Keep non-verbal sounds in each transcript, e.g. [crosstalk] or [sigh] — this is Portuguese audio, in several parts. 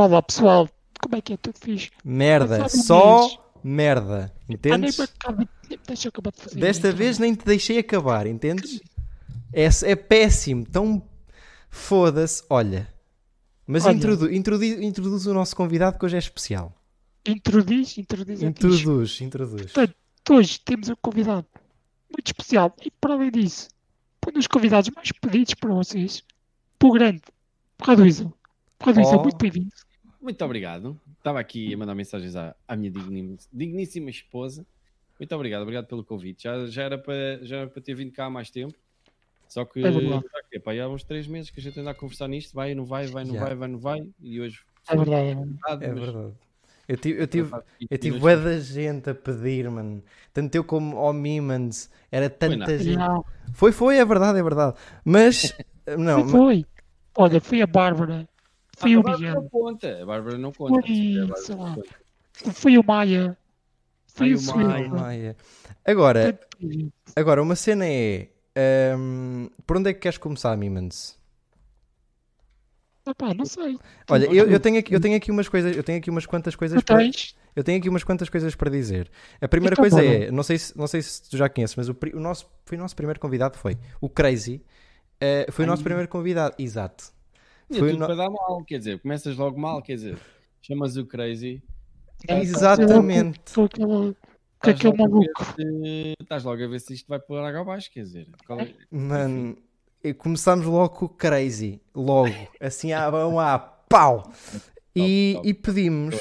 Olá pessoal, como é que é? Tudo fixe? Merda, um só merda. Ah, Entendes? acaba, nem acabar de fazer. Desta vez nem te deixei acabar, entendes? É, é péssimo, tão foda-se. Olha, mas Olha. introdu- introdu- introduz o nosso convidado que hoje é especial. Introduz, introduz. Introduz, introduz. Portanto, hoje temos um convidado muito especial e, para além disso, um dos convidados mais pedidos para vocês, o grande Raduizel. Raduizel, Oh. muito bem-vindo. Muito obrigado. Estava aqui a mandar mensagens à, à minha digníssima esposa. Muito obrigado, obrigado pelo convite. Já, já, era para, já era para ter vindo cá há mais tempo. Só que É verdade. já que, pá, há uns três meses que a gente anda a conversar nisto, vai, não vai, vai, não Já. vai, vai, não vai. E hoje É verdade. é verdade. É verdade. Eu tive, eu tive, eu tive bué da gente a pedir, mano. Tanto eu como o Mimans. Era tanta nada. gente. Já, Foi, foi, é verdade, é verdade. Mas, [laughs] não, foi, foi. Olha, foi a Bárbara, foi Ah, o a Bárbara Miguel, não conta. A Bárbara não conta. Foi, A Bárbara não conta. foi o Maia, foi Ai, o. Ai, Maia. Agora, agora, uma cena é. hum, por onde é que queres começar, Mimans? Epá, não sei. Olha, eu, eu, tenho aqui, eu tenho aqui umas coisas, eu tenho aqui umas quantas coisas para, eu tenho aqui umas quantas coisas para dizer. A primeira Então, coisa bora. é, não sei se, não sei se tu já conheces, mas o, o nosso, foi o nosso primeiro convidado foi o Crazy. eh, foi o nosso Ai. primeiro convidado, exato. Tinha Foi tudo no- para dar mal, quer dizer, começas logo mal, quer dizer, chamas o crazy. É, Exatamente. Com estás aquele logo a ver maluco. se- Estás logo a ver se isto vai por água abaixo, quer dizer. qual é- Mano, e começámos logo com o Crazy, logo, assim à mão à pau. E, top. e pedimos,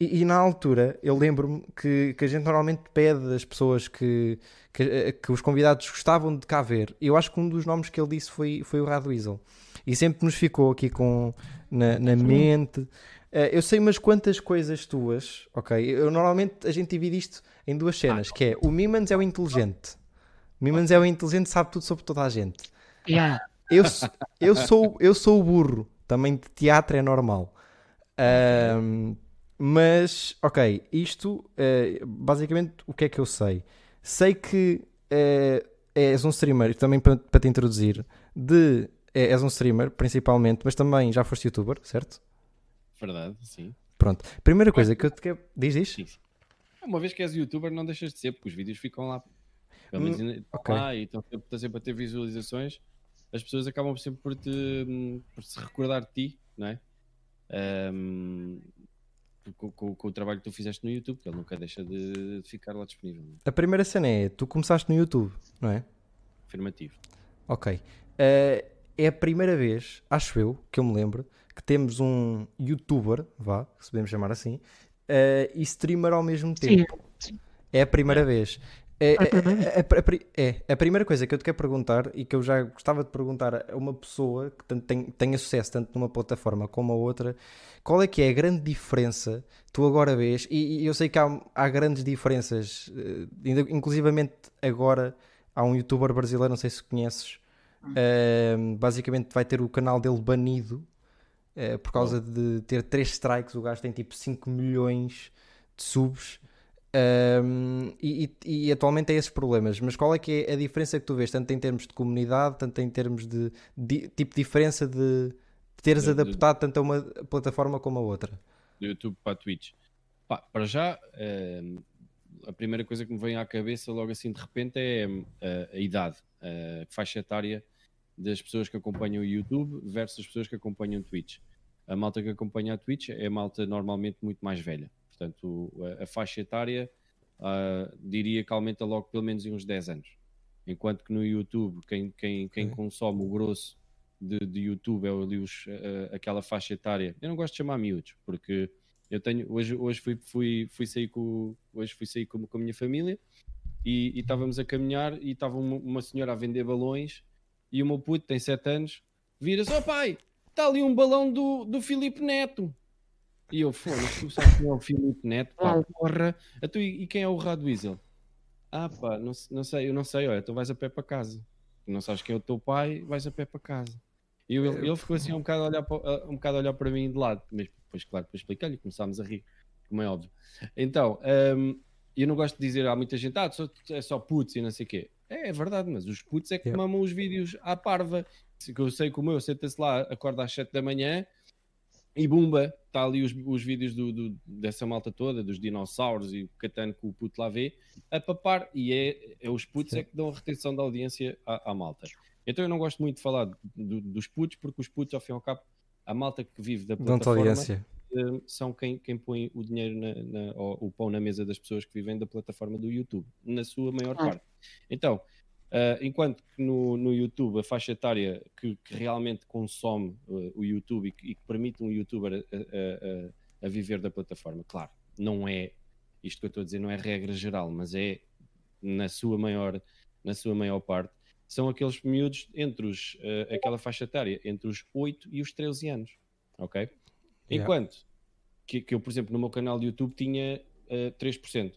e, e na altura eu lembro-me que, que a gente normalmente pede às pessoas que, que, eh, que os convidados gostavam de cá ver. Eu acho que um dos nomes que ele disse foi, foi o Raduizel. E sempre nos ficou aqui com, na, na mente. Eh, eu sei umas quantas coisas tuas, ok? Eu, normalmente a gente divide isto em duas cenas, que é o Mimans é o inteligente. O Mimans é o inteligente, sabe tudo sobre toda a gente. Yeah. Eu, eu, sou, eu sou o burro, também de teatro é normal. Mas, ok, isto, eh, basicamente, o que é que eu sei? Sei que eh, és um streamer, também para, para te introduzir, de, eh, és um streamer, principalmente, mas também já foste youtuber, certo? Verdade, sim. Pronto. Primeira coisa que eu te quero... Diz, diz? Sim, sim. Uma vez que és youtuber, não deixas de ser, porque os vídeos ficam lá. Pelo menos Hum, ainda estão ok. lá e estão sempre, estão sempre a ter visualizações. As pessoas acabam sempre por, te, hum, por se recordar de ti, não é? Hum, com, com- com o trabalho que tu fizeste no YouTube, que ele nunca deixa de, de ficar lá disponível. é? A primeira cena é, tu começaste no YouTube, não é? Afirmativo. Ok. Eh, é a primeira vez, acho eu, que eu me lembro, que temos um youtuber, vá, se podemos chamar assim, eh, e streamer ao mesmo Sim. tempo. É a primeira vez. É, É a primeira é- é- pri- a primeira coisa que eu te quero perguntar e que eu já gostava de perguntar a uma pessoa que tanto tem, tenha sucesso tanto numa plataforma como a outra, qual é que é a grande diferença tu agora vês? E, e eu sei que há, há grandes diferenças, eh, inclusivamente agora há um youtuber brasileiro, não sei se conheces, eh, basicamente vai ter o canal dele banido eh, por causa de ter 3 strikes. O gajo tem tipo 5 milhões de subs. Um, e, e- e atualmente é esses problemas, mas qual é que é a diferença que tu vês, tanto em termos de comunidade, tanto em termos de, de- tipo de diferença de, de teres De- de- adaptado tanto a uma plataforma como a outra? do YouTube para a Twitch. Pá, para já, hum, a primeira coisa que me vem à cabeça logo assim de repente é hum, a, idade, a faixa etária das pessoas que acompanham o YouTube versus as pessoas que acompanham o Twitch. A malta que acompanha a Twitch é a malta normalmente muito mais velha. Portanto, a, a faixa etária ah, diria que aumenta logo pelo menos em uns 10 anos. Enquanto que no YouTube, quem, quem, quem consome o grosso de, de YouTube é ali os, ah, aquela faixa etária. Eu não gosto de chamar miúdos, porque eu tenho hoje, hoje fui, fui, fui sair com hoje fui sair com, com a minha família e, e estávamos a caminhar e estava uma, uma senhora a vender balões e o meu puto tem 7 anos vira-se, ó pai, está ali um balão do, do Filipe Neto. E eu, foda-se, tu sabes quem é o Filipe Neto? Pá, Ah. porra. A tu, e quem é o Radweasel? Ah pá, não, não sei, eu não sei, olha, tu vais a pé para casa. Não sabes quem é o teu pai, vais a pé para casa. E eu- ele, ele ficou assim um bocado, a olhar para, um bocado a olhar para mim de lado, mas depois, claro, depois expliquei-lhe e começámos a rir, como é óbvio. Então, hum, eu não gosto de dizer, há muita gente, ah, é só putos e não sei o quê. É, é verdade, mas os putos é que Yeah. mamam os vídeos à parva. Que Eu sei como eu, senta-se lá, acorda às 7 da manhã e bumba, está ali os, os vídeos do, do- dessa malta toda, dos dinossauros e o catano que o puto lá vê, a papar, e é, é os putos Sim. é que dão a retenção da audiência à, à malta. Então eu não gosto muito de falar do- dos putos, porque os putos, ao fim e ao cabo, a malta que vive da Dão-te plataforma audiência. Eh, são quem, quem põe o dinheiro, na, na- ou o pão na mesa das pessoas que vivem da plataforma do YouTube, na sua maior Ah. parte. Então, eh, enquanto que no, no YouTube a faixa etária que, que realmente consome eh, o YouTube e que, e que permite um youtuber a, a- a- a viver da plataforma, claro, não é isto que eu estou a dizer, não é regra geral, mas é na sua maior, na sua maior parte, são aqueles miúdos entre os, eh, aquela faixa etária entre os 8 e os 13 anos, ok? Yeah. Enquanto que, que eu, por exemplo, no meu canal de YouTube tinha eh, 3%,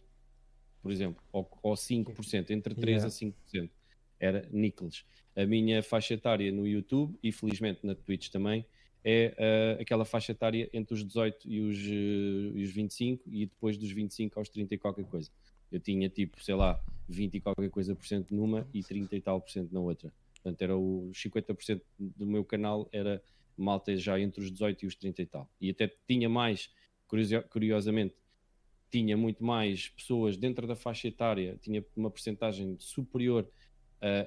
por exemplo, ou, ou 5%, entre 3% Yeah. a 5%. Era níqueles. A minha faixa etária no YouTube, e felizmente na Twitch também, é eh, aquela faixa etária entre os 18 e os, eh, e os 25, e depois dos 25 aos 30 e qualquer coisa. Eu tinha tipo, sei lá, 20 e qualquer coisa por cento numa e 30 e tal por cento na outra. Portanto, era os 50% do meu canal era malta já entre os 18 e os 30 e tal. E até tinha mais, curio- curiosamente, tinha muito mais pessoas dentro da faixa etária, tinha uma porcentagem superior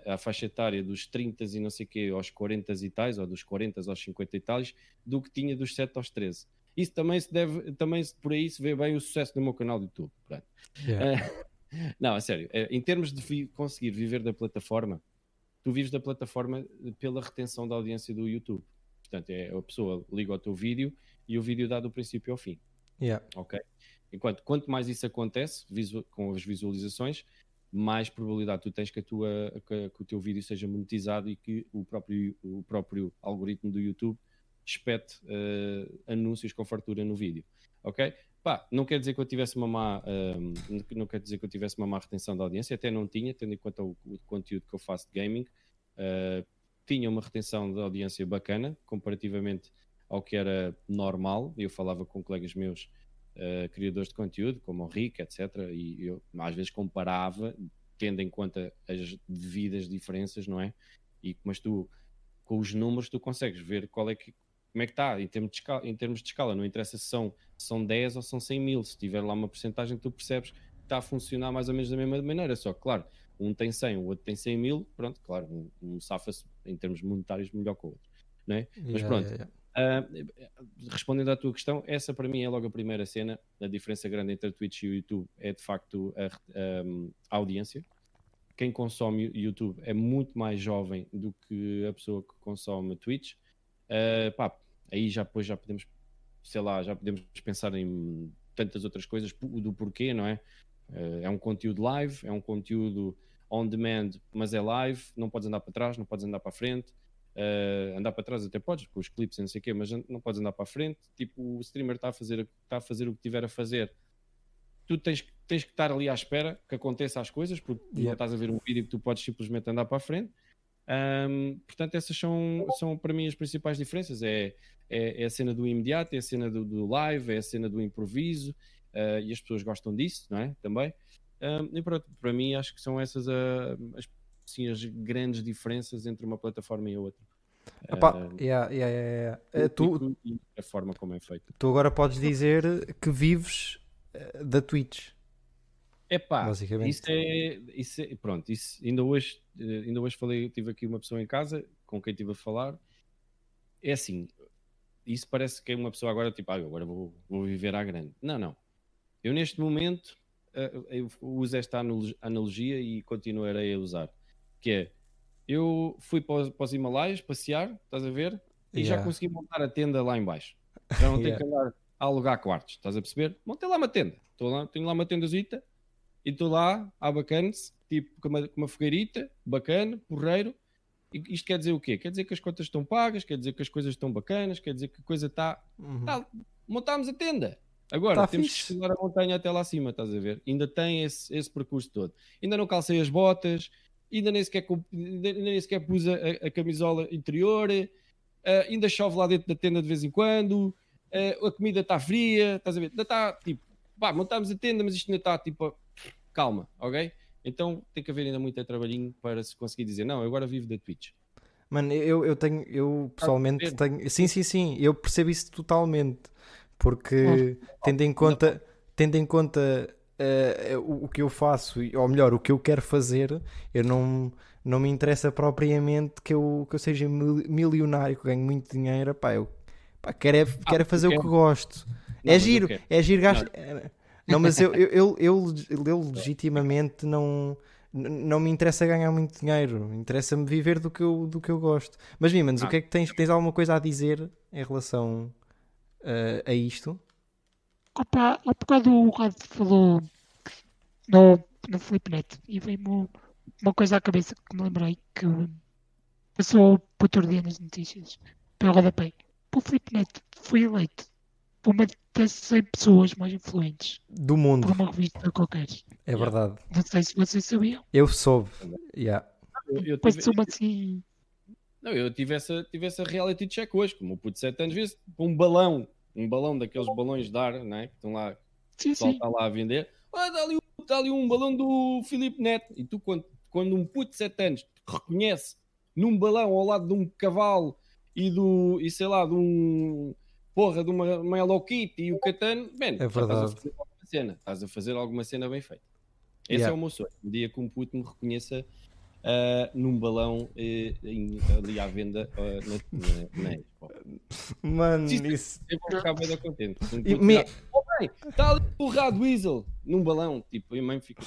à, à faixa etária dos 30 e não sei quê aos 40 e tais, ou dos 40 aos 50 e tais, do que tinha dos 7 aos 13. Isso também se deve, também se- por aí se vê bem o sucesso do meu canal do YouTube. Yeah. Eh, [laughs] não, a sério, eh, em termos de vi- conseguir viver da plataforma, tu vives da plataforma pela retenção da audiência do YouTube. Portanto, é a pessoa liga o teu vídeo e o vídeo dá do princípio ao fim Yeah. ok? Enquanto quanto mais isso acontece com as visualizações, mais probabilidade tu tens que, a tua, que, que o teu vídeo seja monetizado e que o próprio, o próprio algoritmo do YouTube espete eh, anúncios com fartura no vídeo, ok? Pá, não quer dizer que eu tivesse uma má, ehm, não quer dizer que eu tivesse uma má retenção da audiência, até não tinha, tendo em conta o, o conteúdo que eu faço de gaming, eh, tinha uma retenção de audiência bacana, comparativamente ao que era normal. Eu falava com colegas meus uh, criadores de conteúdo, como o Rick, etc. E eu às vezes comparava, tendo em conta as devidas diferenças, não é? E, mas tu, com os números, tu consegues ver qual é que, como é que está em termos de escala. Em termos de escala. Não interessa se são, se são 10 ou são 100 mil. Se tiver lá uma porcentagem, tu percebes que está a funcionar mais ou menos da mesma maneira. Só que, claro, um tem 100, o outro tem 100 mil. Pronto, claro, um, um safa-se em termos monetários melhor que o outro. Não é? Mas Yeah, pronto, yeah, yeah. ah, respondendo à tua questão, essa para mim é logo a primeira cena. A diferença grande entre a Twitch e o YouTube é de facto a, a- a audiência. Quem consome YouTube é muito mais jovem do que a pessoa que consome Twitch. Ah, pá, aí já depois já podemos, sei lá, já podemos pensar em tantas outras coisas do porquê, não é? Ah, é um conteúdo live, é um conteúdo on demand, mas é live, não podes andar para trás, não podes andar para a frente. Uh, andar para trás até podes, com os clipes e não sei o quê, mas não podes andar para a frente. Tipo, o streamer está a fazer, está a fazer o que tiver a fazer. Tu tens, que- tens que estar ali à espera que aconteça as coisas, porque tu não estás a ver um vídeo que tu podes simplesmente andar para a frente. Um, portanto, essas são, são para mim as principais diferenças. É, é, é a cena do imediato, é a cena do, do live, é a cena do improviso, uh, e as pessoas gostam disso, não é? Também. Um, e pronto, para mim acho que são essas uh, as, sim, as grandes diferenças entre uma plataforma e a outra. Epá, Uh, yeah, yeah, yeah, yeah. Eh, tu, a forma como é feito. tu agora podes dizer que vives eh, da Twitch. Epá, Basicamente. isso é, isso é- pronto, isso ainda hoje, eh, ainda hoje falei, tive aqui uma pessoa em casa com quem estive a falar. É assim, isso parece que é uma pessoa agora tipo, ah, agora vou, vou viver à grande. Não, não. Eu neste momento eu uso esta analo- analogia e continuarei a usar. Que é, eu fui para os, para os Himalaias passear, estás a ver? E já Yeah. consegui montar a tenda lá em baixo. Já não [laughs] tenho Yeah. que andar a alugar quartos, estás a perceber? Montei lá uma tenda. Estou lá, tenho lá uma tendazita e estou lá, há bacana-se, tipo com uma, com uma fogueirita, bacana, porreiro. E isto quer dizer o quê? Quer dizer que as contas estão pagas, quer dizer que as coisas estão bacanas, quer dizer que a coisa está. Uhum. Tá, montámos a tenda. Agora Tá temos fixe. que escalar a montanha até lá acima, estás a ver? Ainda tem esse, esse percurso todo. Ainda não calcei as botas, ainda nem sequer, ainda nem sequer pus a, a- camisola interior, eh, ainda chove lá dentro da tenda de vez em quando, eh, a comida está fria, estás a ver? Ainda está tipo, pá, montámos a tenda, mas isto ainda está tipo, calma, ok? Então tem que haver ainda muito trabalhinho para se conseguir dizer, não, agora vivo da Twitch. Mano, eu, eu tenho, eu pessoalmente perceber? tenho. Sim, sim, sim, eu percebo isso totalmente. Porque tendo em conta, tendo em conta eh, o, o que eu faço, e- ou melhor, o que eu quero fazer, eu não, não me interessa propriamente que eu, que eu seja mil- milionário, que eu ganhe muito dinheiro. Pá, eu pá, quero, é, quero é fazer o que gosto. Não, é giro, é giro gasto. Não, mas eu, eu, eu, eu, [laughs] eu legitimamente não, não me interessa ganhar muito dinheiro, interessa-me viver do que eu, do que eu gosto. Mas, Mimans, o Ah. que é que tens? Tens alguma coisa a dizer em relação eh, a isto? Opa, há bocado o Rado falou no, no Flipnet e veio-me uma coisa à cabeça que me lembrei que passou por outro dia nas notícias, pelo rodapé. O Flipnet foi eleito por uma das 100 pessoas mais influentes Do por mundo, uma revista qualquer. é verdade. Não sei se vocês sabiam. Eu soube. Yeah. Eu, eu tive, assim. Não, eu tive essa, tive essa reality check hoje, como o puto de 7 anos, vê-se um balão, um balão daqueles balões de ar, né, que estão lá, Sim, sim. está lá a vender. Ah, está ali, um- está ali um balão do Filipe Neto. E tu, quando, quando um puto de 7 anos te reconhece num balão ao lado de um cavalo e do, e sei lá, de um porra, de uma, uma Hello Kitty e o Catano, já É estás a verdade. fazer alguma cena, estás a fazer alguma cena bem feita. Esse Yeah. é o meu sonho. Um dia que um puto me reconheça ah, num balão eh, em- ali à venda ah, na, na, na Expo. Mano, Sim, sim. isso. Eu vou ficar bem contente. Me- "Oh, está ali o Rad Weasel num balão. Tipo, e a mãe fica?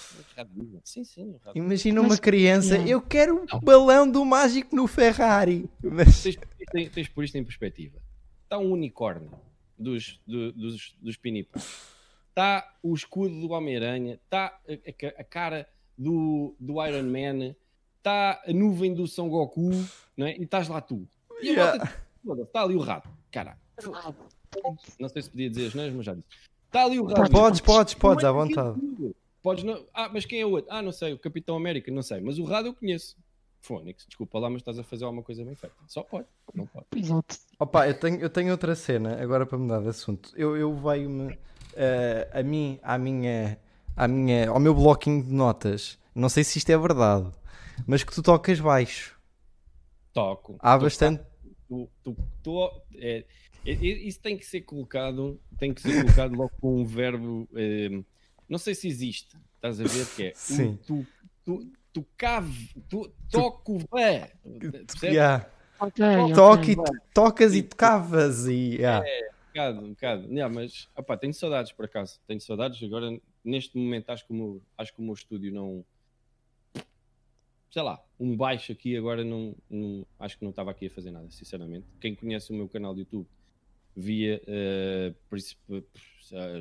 Sim, sim, o Rad Imagina Mas- uma criança, Yeah. eu quero um balão do mágico no Ferrari. Mas, tens, tens, tens por isto em perspectiva. Está um unicórnio dos, do- dos, dos Pinipos. Está o escudo do Homem-Aranha. Está a, a- a cara do, do Iron Man. Está a nuvem do São Goku. Não é? E estás lá tu. E Yeah. está ali o rato. Caralho. Não sei se podia dizer as neiras, mas já disse. Está ali o rato. podes, podes, podes, à é aquilo vontade. Podes não... Ah, mas quem é o outro? Ah, não sei, o Capitão América, não sei. Mas o Rado eu conheço. Fónix, desculpa lá, mas estás a fazer alguma coisa bem feita. Só pode, não pode. Exato. Opa, eu tenho, eu tenho outra cena, agora para mudar de assunto. Eu, eu veio-me eh, a mim, à minha, à minha, ao meu bloquinho de notas. Não sei se isto é verdade, mas que tu tocas baixo. Toco. Há Tu- bastante. Tu, tu, tu- é, é- é- isso tem que ser colocado, tem que ser colocado logo com um verbo. eh, não sei se existe, estás a ver que é. o [laughs] Sim. Tu, tu, tu cave, tu toco vé. Yeah. Ok, Toca ok. e tu- tocas e tocavas e. yeah. Um bocado, um bocado. Yeah, mas opá, tenho saudades por acaso. Tenho saudades. Agora, neste momento, acho que o meu, acho que o meu estúdio não. Sei lá, um baixo aqui agora não, não- acho que não estava aqui a fazer nada, sinceramente. Quem conhece o meu canal de YouTube via eh,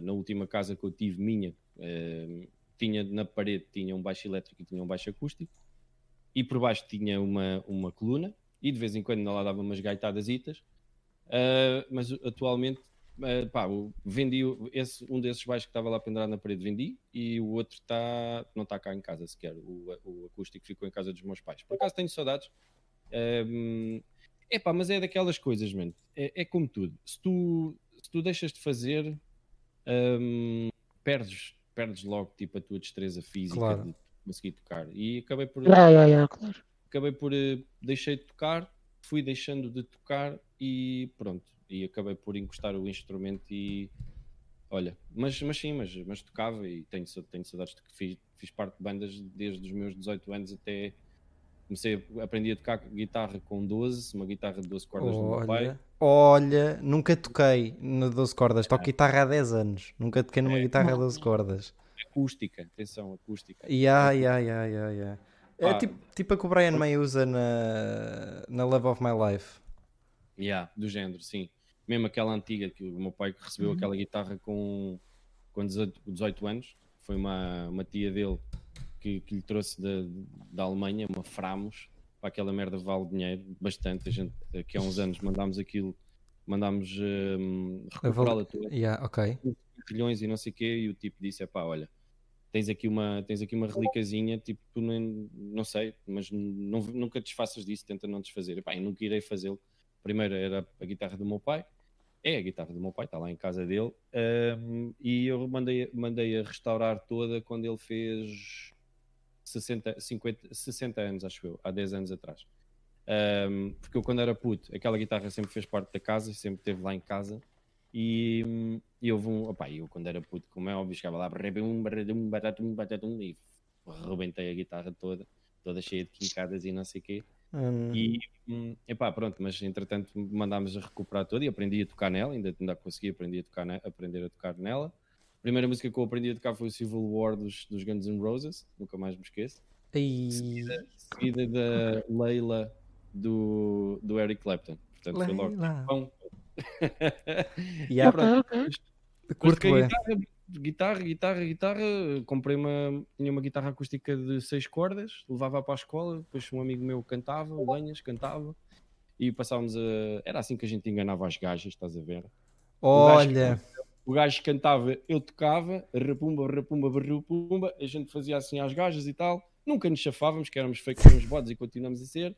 na última casa que eu tive minha, eh, tinha na parede tinha um baixo elétrico e tinha um baixo acústico e por baixo tinha uma, uma coluna e de vez em quando lá dava umas gaitadasitas Uh, mas atualmente uh, pá, vendi esse, um desses baixos que estava lá pendurado na parede vendi e o outro está não está cá em casa sequer o, o acústico ficou em casa dos meus pais por acaso tenho saudades um, epá, mas é daquelas coisas mano. É, é como tudo se tu, se tu deixas de fazer um, perdes, perdes logo tipo a tua destreza física Claro. de conseguir tocar e acabei por yeah, claro. acabei por eh, deixei de tocar, fui deixando de tocar e pronto. E acabei por encostar o instrumento e olha, mas, mas sim, mas, mas tocava e tenho, tenho saudades de que fiz, fiz parte de bandas desde os meus 18 anos até comecei a aprendi a tocar guitarra com 12, uma guitarra de 12 cordas do meu pai. Olha, olha, nunca toquei na 12 cordas, toco guitarra há 10 anos, nunca toquei numa guitarra a 12 cordas. Acústica, atenção, acústica. Yeah, yeah, yeah, yeah, yeah. É tipo, tipo a que o Brian May usa na, na Love of My Life. Yeah, do género, sim. Mesmo aquela antiga que o meu pai recebeu Uhum. aquela guitarra com, com 18, 18 anos, foi uma, uma tia dele que, que lhe trouxe da, da Alemanha, uma Framos, para aquela merda vale dinheiro, bastante. A gente, aqui há uns anos mandámos aquilo, mandámos hum, recuperá-la toda, Yeah, ok. trilhões e não sei o quê, e o tipo disse: é pá, olha, tens aqui uma, tens aqui uma relicazinha, tipo, tu não sei, mas não, nunca desfaças disso, tenta não desfazer. Epá, eu nunca irei fazê-lo. Primeiro era a guitarra do meu pai, é a guitarra do meu pai, está lá em casa dele, hum, e eu mandei, mandei a restaurar toda quando ele fez 60, 50, 60 anos, acho eu, há 10 anos atrás. Um, porque eu quando era puto, aquela guitarra sempre fez parte da casa, sempre esteve lá em casa E, e houve um. Opá, eu quando era puto, como é óbvio, chegava lá, e rebentei a guitarra toda, toda cheia de quincadas e não sei o quê. Hum, E hum, epá, pronto, mas entretanto mandámos a recuperar toda e aprendi a tocar nela, ainda, ainda consegui aprender a, tocar aprender a tocar nela. A primeira música que eu aprendi a tocar foi o Civil War dos, dos Guns N' Roses, nunca mais me esqueço. e... Seguida da Leila do, do Eric Clapton. Portanto, foi logo. Leila. Bom. [laughs] Yeah, Ok, ok. Depois curto guitarra, guitarra, guitarra, guitarra. Comprei uma, tinha uma guitarra acústica de seis cordas, levava para a escola. Depois um amigo meu cantava, o Lenhas cantava. E passávamos a. Era assim que a gente enganava as gajas, estás a ver? Olha, O gajo cantava, eu tocava, rapumba, rapumba, rapumba. A gente fazia assim às gajas e tal. Nunca nos chafávamos, que éramos feitos uns bodes e continuamos a ser.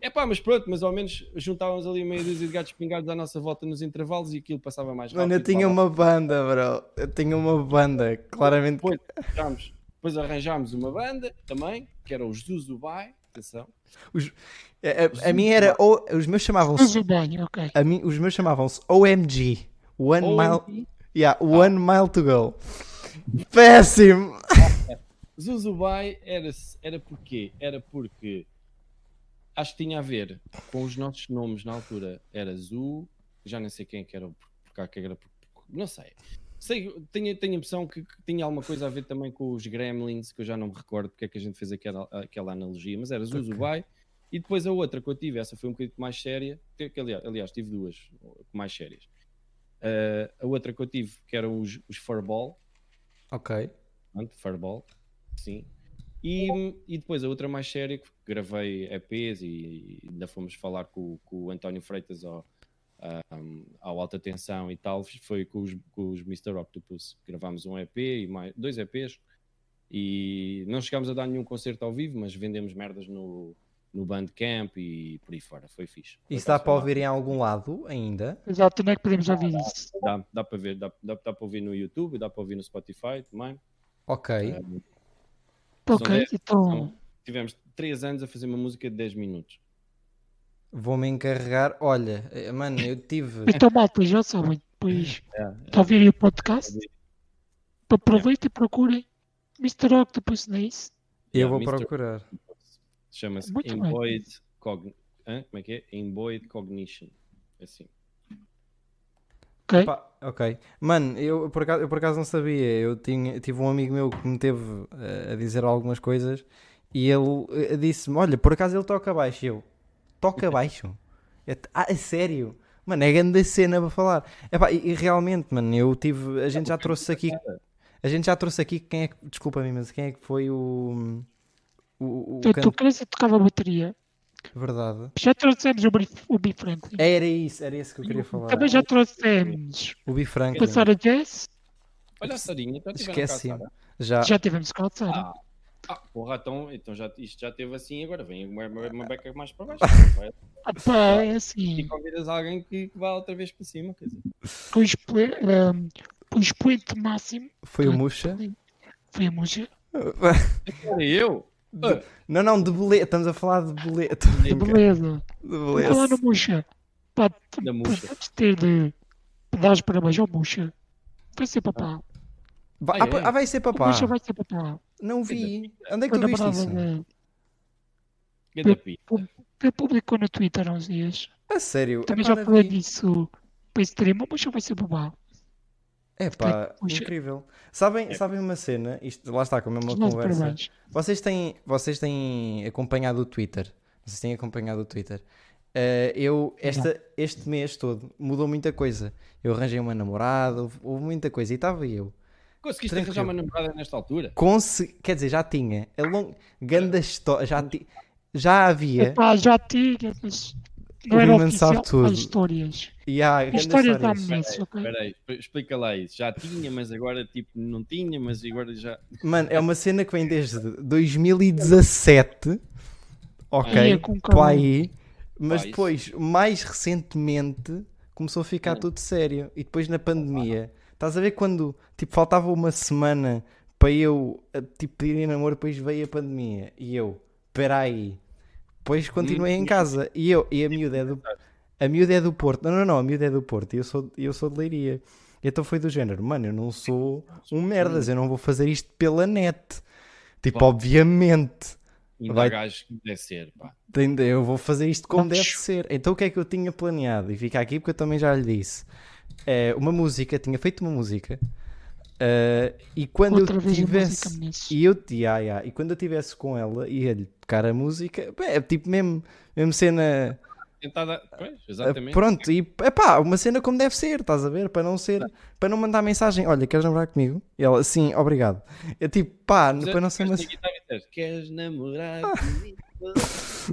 É pá, mas pronto, mas ao menos juntávamos ali meia dúzia de gatos pingados à nossa volta nos intervalos e aquilo passava mais rápido. mano, eu tinha levava- uma banda, bro. Eu tinha uma banda, claramente. Depois arranjámos, depois arranjámos uma banda também, que era os Zuzubai. Atenção. A, a, a minha era. O- os meus chamavam-se. Bem, ok. A mim, os meus chamavam-se OMG. One Mile. OMG. Yeah, One Mile to Go. Péssimo! [laughs] Zuzubai era, era porquê? Era porque acho que tinha a ver com os nossos nomes na altura. Era Zu, já nem sei quem é que era, o- porque que era, não sei. Sei, tenho, tenho a impressão que, que tinha alguma coisa a ver também com os Gremlins, que eu já não me recordo porque é que a gente fez aquela, aquela analogia, mas era Zuzubai. E depois a outra que eu tive, essa foi um bocadinho mais séria, que, aliás, aliás, tive duas mais sérias. Ah, a outra que eu tive, que eram os, os Furball, Ok. Pronto, Fireball, sim. E, e depois a outra mais séria, que gravei EPs e ainda fomos falar com, com o António Freitas ao, ahm, ao Alta Tensão e tal, foi com os, com os Mr. Octopus. Gravámos um EP e mais, dois EPs e não chegámos a dar nenhum concerto ao vivo, mas vendemos merdas no, no Bandcamp e por aí fora. Foi fixe. Isso dá para ouvir em algum lado ainda? Exato, onde é que podemos ouvir isso? Dá, dá para ver, dá, dá, dá para ouvir no YouTube, dá para ouvir no Spotify também. Ok. Ok, dez- então. São- tivemos 3 anos a fazer uma música de 10 minutos. Vou-me encarregar. Olha, eh, mano, eu tive. Então, malta, já sabem, depois É, de ouvirem o podcast, aproveitem e procurem Mr. Octopus, não é isso? Eu Yeah, vou Mr. procurar. Chama-se Muito bem. Emboyed Cogn... Hã? Como é que é? Emboyed Cognition. Assim. Ok? Pá, ok. Mano, eu por, acaso, eu por acaso não sabia. Eu tinha, tive um amigo meu que me teve eh, a dizer algumas coisas e ele eh, disse-me: Olha, por acaso ele toca baixo. E eu, toca [laughs] baixo? Eu, ah, a sério? Mano, é grande cena para falar. Epá, e, e realmente, mano, eu tive. A gente já trouxe aqui. A gente já trouxe aqui quem é que. Desculpa-me, mas quem é que foi o. O, o Então, tu querias que tocava bateria. Verdade. Já trouxemos o o B Franklin. Era isso, era isso que eu queria falar. Também já trouxemos O B Franklin. passar a jazz. Olha a Sarinha, então Esqueci. Já. Já tivemos com a Sara. Ah, ah, porra, então, então já, isto já teve assim, agora vem uma, uma, uma beca mais para baixo. [laughs] Ah, pá, é e assim. convidas alguém que, que vá outra vez para cima, quer dizer. Com o, expo- o expoente máximo Foi o Muxa. foi a música. Era eu? Ah, Não, não, de boleto. Estamos a falar de boleto. [laughs] De beleza. De Vou falar no beleza. Muxa. Pá, de ter de dar os parabéns ao Muxa. Vai ser papá. Vai, Ah, ah, é? ah, vai ser O papá. Muxa vai ser papá. Não vi. Onde é que tu viste isso? de. Ganda pita. que publicou no Twitter há uns dias. A sério. Também já não falei disso para esse stream. Muxa vai ser papá. É pá, incrível. Sabem, sabem uma cena? Isto, lá está, é uma Os nossos conversa. Vocês têm, vocês têm acompanhado o Twitter? Vocês têm acompanhado o Twitter? Eh, eu, esta, este mês todo, mudou muita coisa. Eu arranjei uma namorada, houve, houve muita coisa. E estava eu. Conseguiste Tranquilo. arranjar uma namorada nesta altura? Conse... Quer dizer, já tinha. A long... Ganda história. Já, ti... já havia. Epá, já tinha, mas não O era oficial sabe tudo. as histórias. Há As histórias da amnésia, ok? Espera aí, exp- explica lá isso. Já tinha, mas agora tipo não tinha, mas agora já. Mano, é uma cena que vem desde 2017. Ok, é para aí. Mas isso- depois, mais recentemente, começou a ficar Hum. tudo sério. E depois na pandemia, estás a ver quando tipo, faltava uma semana para eu eh, tipo, pedir em namoro, depois veio a pandemia. E eu, espera aí. Depois continuei em Hum. casa. E eu, e a miúda é do. A miúda é do Porto. Não, não, não, a miúda é do Porto. E eu sou, eu sou de Leiria. Então foi do género, mano, eu não sou um merdas, eu não vou fazer isto pela net. Tipo, Claro. obviamente. Ainda Vai- há gajos que deve ser, pá. Eu vou fazer isto como deve ser. Então o que é que eu tinha planeado? E fica aqui porque eu também já lhe disse. É, uma música, tinha feito uma música. Eh, e quando Outra eu tivesse. E eu, yeah, yeah, e quando eu tivesse com ela e ele tocar a música, é tipo mesmo, mesmo cena. Tentar dar... Pois, eh, exatamente. Pronto, e é pá, uma cena como deve ser, estás a ver? Para não ser, para não mandar mensagem, olha, queres namorar comigo? E ela, sim, obrigado. É tipo, pá, Mas é- para não ser uma. Queres namorar Ah. comigo?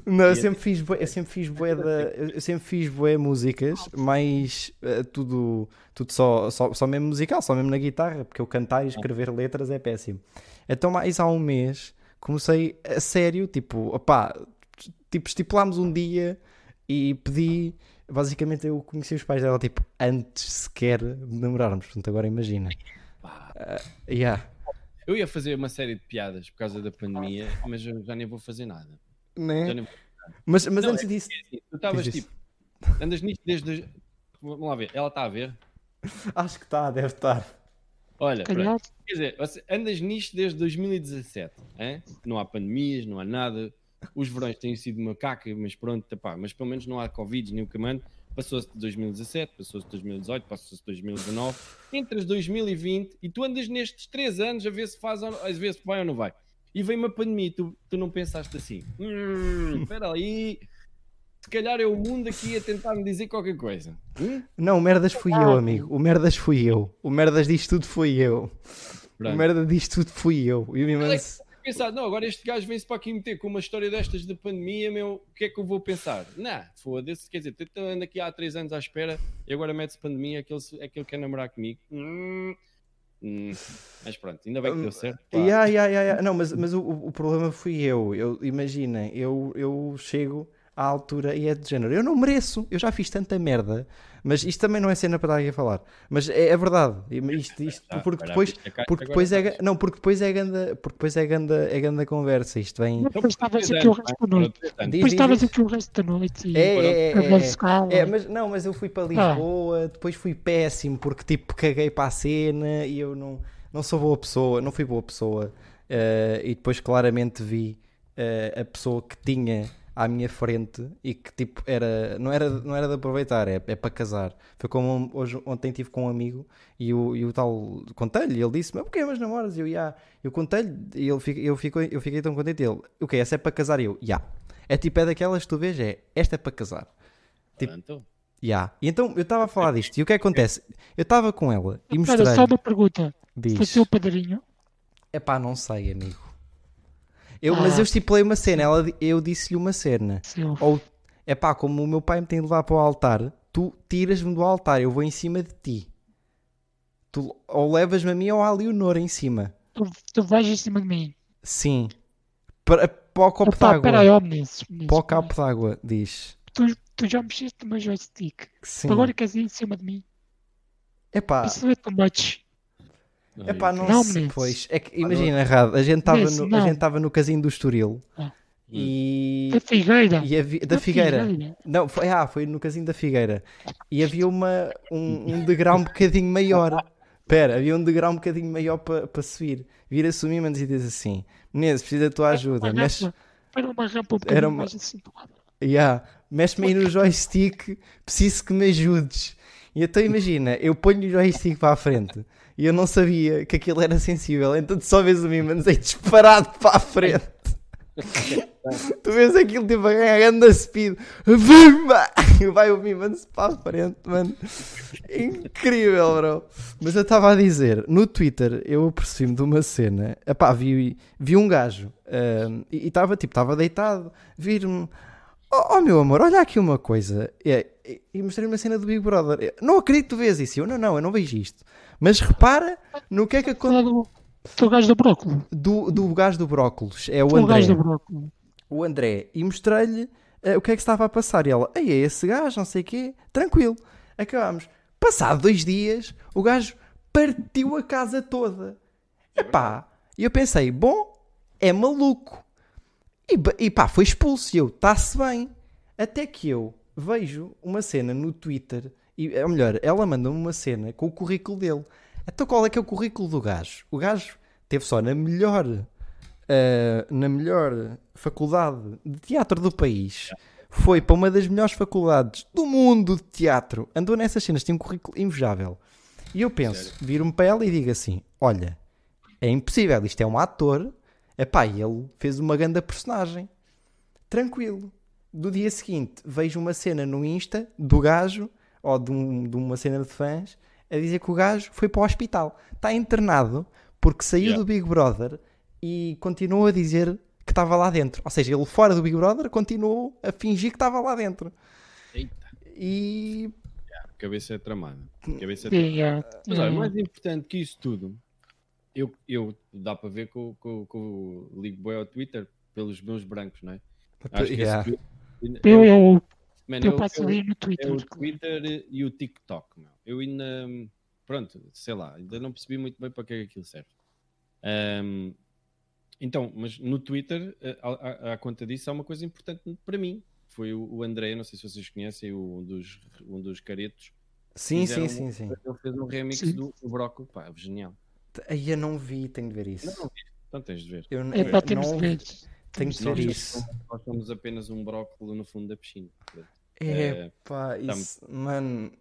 Não, eu sempre fiz bué, eu sempre fiz bué da, [laughs] eu sempre fiz bué músicas, mas eh, tudo, tudo só, só, só mesmo musical, só mesmo na guitarra, porque eu cantar e escrever letras é péssimo. Então mais há um mês comecei a sério, tipo, opá, tipo, estipulámos um dia e pedi, basicamente eu conheci os pais dela, tipo, antes sequer de namorarmos, portanto agora imagina. Ah, yeah. Eu ia fazer uma série de piadas por causa da pandemia, mas eu já nem vou fazer nada. Né? Mas, mas Não, antes disso, assim, Tu estavas tipo, andas nisto desde. Vamos lá ver, ela está a ver? acho que está, deve estar. Olha, pronto. quer dizer, você- andas nisto desde 2017, hein? não há pandemias, não há nada. Os verões têm sido uma caca, mas pronto, pá, mas pelo menos não há Covid nem o que manda. Passou-se de 2017, passou-se de 2018, passou-se de 2019, entras 2020 e tu andas nestes 3 anos a ver se faz, ou não- a ver se vai ou não vai. E vem uma pandemia e tu, tu não pensaste assim, hum, [laughs] espera aí, se calhar é o mundo aqui a tentar me dizer qualquer coisa. Hum? Não, o merdas fui eu, amigo. O merdas fui eu. O merdas disto tudo fui eu. O Pronto. merda disto tudo fui eu. E o meu Olha pensar, não, agora este gajo vem-se para aqui meter com uma história destas de pandemia, meu, o que é que eu vou pensar? Não, foda-se, quer dizer, eu ando aqui há 3 anos à espera e agora mete-se pandemia, aquele, aquele quer namorar comigo. Hum, hum. Mas pronto, ainda bem que deu certo. pá. Yeah, yeah, yeah, yeah. Não, mas, mas o, o problema fui eu. eu imagina, eu, eu chego à altura e é de género. Eu não mereço. Eu já fiz tanta merda. Mas isto também não é cena para estar aqui a falar. Mas é, é verdade. Isto, isto, Já, porque olha, depois, caixa, porque depois é, não, porque depois é ganda, porque depois é ganda, é ganda conversa. Isto vem. depois estavas Três aqui o anos, resto da noite. Depois estavas aqui o resto da noite e É, é, é, é, é. É, mas não, mas eu fui para Lisboa, depois fui péssimo porque tipo caguei para a cena e eu não, não sou boa pessoa, não fui boa pessoa. Eh, e depois claramente vi eh, a pessoa que tinha à minha frente e que tipo era não era não era de aproveitar, é, é para casar. Foi como hoje ontem tive com um amigo e o, e o tal contei-lhe, ele disse: "Mas porquê mas namoras?" E eu, "Ya." Eu contei-lhe e ele fica, eu fico, eu fiquei tão contente ele. "O que essa é para casar?" E eu, "Ya." É tipo é daquelas que tu vês é, esta é para casar. tipo, Pronto. Ya. E então eu estava a falar disto e o que é que acontece? Eu estava com ela e Espera, mostrei. só uma pergunta. Foi Diz. seu padrinho? É pá, não sei, amigo. Eu, Mas eu estipulei uma cena, ela, eu disse-lhe uma cena. Seu. Ou é pá, como o meu pai me tem de levar para o altar, tu tiras-me do altar, eu vou em cima de ti. Tu, ou levas-me a mim ou à Leonor em cima. Tu, tu vais em cima de mim. Sim. Para, para o copo Opa, d'água. ó Menezes. Menezes, Para o copo d'água, diz. Tu, tu já mexeste no meu joystick. Sim. Agora queres ir em cima de mim. É pá. Isso é too much. É pá, não, Não, sei. Pois, é que imagina, errado. A gente estava no, a não. gente estava no casinho do Estoril. Ah. E, Da Figueira. e havia- da Figueira. Não, foi, ah, foi no casinho da Figueira. E havia uma, um, um degrau um bocadinho maior. Espera, havia um degrau um bocadinho maior para pa subir. Vira-se o Mimans e diz assim: Menezes, preciso da tua ajuda. Uma Mexe, rampa- Era uma rampa um bocadinho Era uma- mais acentuada. yeah, mexe-me aí no joystick, preciso que me ajudes. E então imagina, eu ponho o joystick para a frente e eu não sabia que aquilo era sensível. Então tu só vês o Mimans aí disparado para a frente. [laughs] Tu vês aquilo tipo a ganhar grande speed. Vimba! E vai o Mimans para a frente, mano. Incrível, bro. Mas eu estava a dizer, no Twitter eu percebi-me de uma cena. Epá, vi, vi um gajo ahm, e estava tipo, estava deitado, vir-me. Oh, oh, meu amor, olha aqui uma coisa. E, e, e mostrei-me uma cena do Big Brother. Eu, Não acredito que tu vês isso. Eu, não, não, eu não vejo isto. Mas repara no que é que aconteceu. Do, do gajo do brócolis. Do, do gajo do brócolis. É o O André gajo do brócolis. o André e mostrei-lhe eh, o que é que se estava a passar. E ela, ei, é esse gajo, não sei o quê, tranquilo. Acabámos. Passado dois dias, o gajo partiu a casa toda. Epá, e eu pensei, bom, é maluco. E, e pá, foi expulso. E eu, está-se bem. Até que eu, vejo uma cena no Twitter, e, ou melhor, ela manda-me uma cena com o currículo dele. Então qual é que é o currículo do gajo? O gajo teve só na melhor, eh, na melhor faculdade de teatro do país. Foi para uma das melhores faculdades do mundo de teatro. Andou nessas cenas, tem um currículo invejável. E eu penso, viro-me para ela e digo assim: Olha, é impossível, isto é um ator. Epá, ele fez uma grande personagem. Tranquilo. Do dia seguinte, vejo uma cena no Insta do gajo, ou de, um- de uma cena de fãs, a dizer que o gajo foi para o hospital. Está internado porque saiu Yeah. do Big Brother e continuou a dizer que estava lá dentro. Ou seja, ele fora do Big Brother continuou a fingir que estava lá dentro. Eita, E cabeça é tramada. Cabeça é Sim, é. Mas olha, mais importante que isso tudo, eu, eu dá para ver que eu- que eu ligo bem ao Twitter pelos meus brancos, não é? Acho que Yeah. esse eu, Man, eu eu- passo eu- no é Twitter. o Twitter e o TikTok, meu. Eu ainda, pronto, sei lá, ainda não percebi muito bem para que é que aquilo serve. Ahm, então, mas no Twitter, eh, à, à conta disso, há uma coisa importante para mim. Foi o, o André, não sei se vocês conhecem, o- um dos, um dos caretos. sim, sim, sim, um- sim. Ele fez um remix Sim. do, do Brócolis, pá, genial. Aí eu não vi, tenho de ver isso. Não, não vi. Então tens de ver. Eu, É para termos não de ver. tenho de ver isso. Nós somos apenas um brócolis no fundo da piscina. É pá, isso, mano.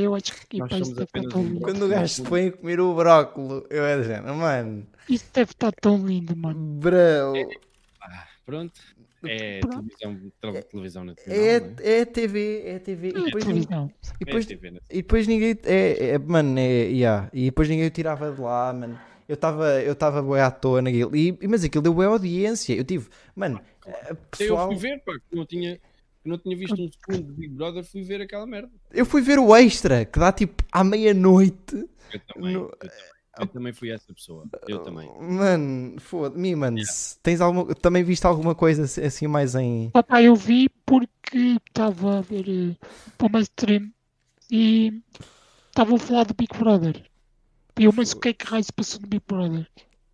Eu acho que isso deve estar apenas tão lindo. Quando o gajo se põe a comer o brócolo, eu é género, mano, Isso deve estar tão lindo, mano. bro, Ah, pronto. É Pronto. televisão, tele- televisão nacional. é, não é? é TV, é TV, e É depois, televisão. e depois, É TV e depois ninguém, é, é, mano, é, yeah, e depois ninguém o tirava de lá, mano. Eu estava eu estava bué à toa naquilo, e, mas aquilo deu bué audiência, eu tive, mano, eh, Eu pessoal, fui ver, pá, que não tinha, que não tinha visto um segundo de Big Brother, fui ver aquela merda. eu fui ver o extra, que dá tipo à meia-noite, Eu também, No- eu também. Eu também fui essa pessoa. Eu também. mano, foda-me, mano, tens alguma, também viste alguma coisa assim- mais em... Ah, pá, eu vi porque estava a ver eh, para uma stream e estavam a falar do Big Brother. E eu, mas o que é que raio se passou no Big Brother?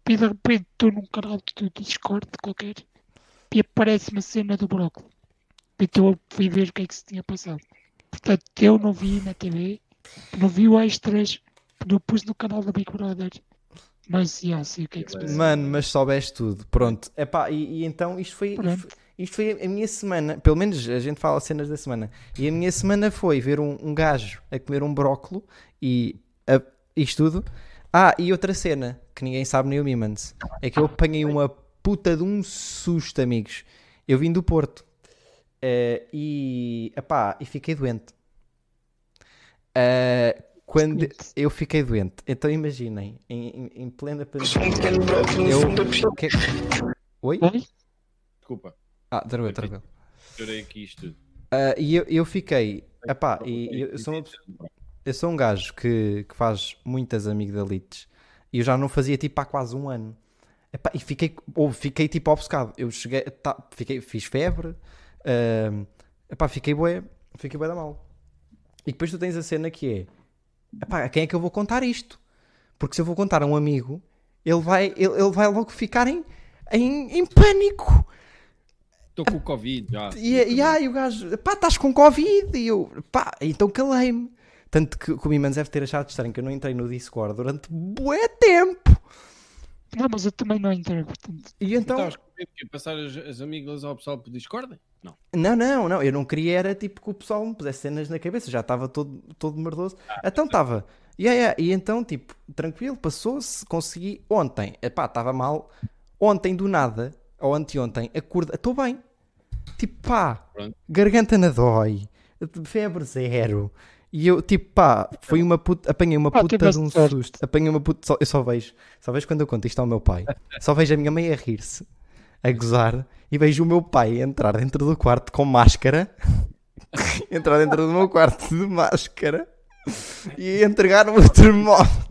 E de repente estou num canal de Discord qualquer e aparece uma cena do brócolis. Então eu fui ver o que é que se tinha passado. Portanto, eu não vi na TV, não vi o extras, não pus no canal do Big Brother. Mas já sei o que é que se passou. Mano, mas soubeste tudo, pronto. Epá, e, e então isto foi, isto, foi- isto foi a minha semana, pelo menos a gente fala cenas da semana. E a minha semana foi ver um, um gajo a comer um brócolo e a- isto tudo. Ah, e outra cena que ninguém sabe nem o Mimans é que eu apanhei uma puta de um susto, amigos. Eu vim do Porto eh, e, epá, e fiquei doente. Eh, quando eu fiquei doente, então imaginem, em, em, em plena pandemia, eu. que- Oi? Desculpa, Ah, tranquilo, tranquilo. chorei aqui isto tudo. Ah, e eu, eu fiquei. Epá, e eu sou, uma eu sou um gajo que, que faz muitas amigdalites e eu já não fazia tipo há quase um ano. Epá, e fiquei, ou fiquei tipo obcecado. Eu cheguei, tá, fiquei, fiz febre, ah, epá, fiquei bué, fiquei bué da mal. E depois tu tens a cena que é: epá, a quem é que eu vou contar isto? Porque se eu vou contar a um amigo, ele vai, ele, ele vai logo ficar em, em, em pânico. Estou com o Covid já. E, e aí o gajo, pá, estás com Covid. E eu, pá, então calei-me. Tanto que, que o Mimans deve ter achado estranho que eu não entrei no Discord durante bué tempo. Não, mas eu também não entrei, portanto. E então, Estavas que ia passar as, as amigas ao pessoal por Discord? Não. não, não, não, eu não queria era tipo que o pessoal me pusesse cenas na cabeça, já estava todo, todo merdoso. então estava, yeah, yeah, e então tipo, tranquilo, passou-se, consegui. Ontem, epá, estava mal. Ontem do nada, ou anteontem, acorda, estou bem. Tipo, pá, Pronto. garganta na dói, febre zero. E eu, tipo, pá, foi uma puta, apanhei uma puta de um sorte. susto. Apanhei uma puta, só- eu só vejo, só vejo quando eu conto isto ao meu pai. Só vejo a minha mãe a rir-se, a gozar, e vejo o meu pai entrar dentro do quarto com máscara, [laughs] entrar dentro do meu quarto de máscara e entregar-me o termómetro.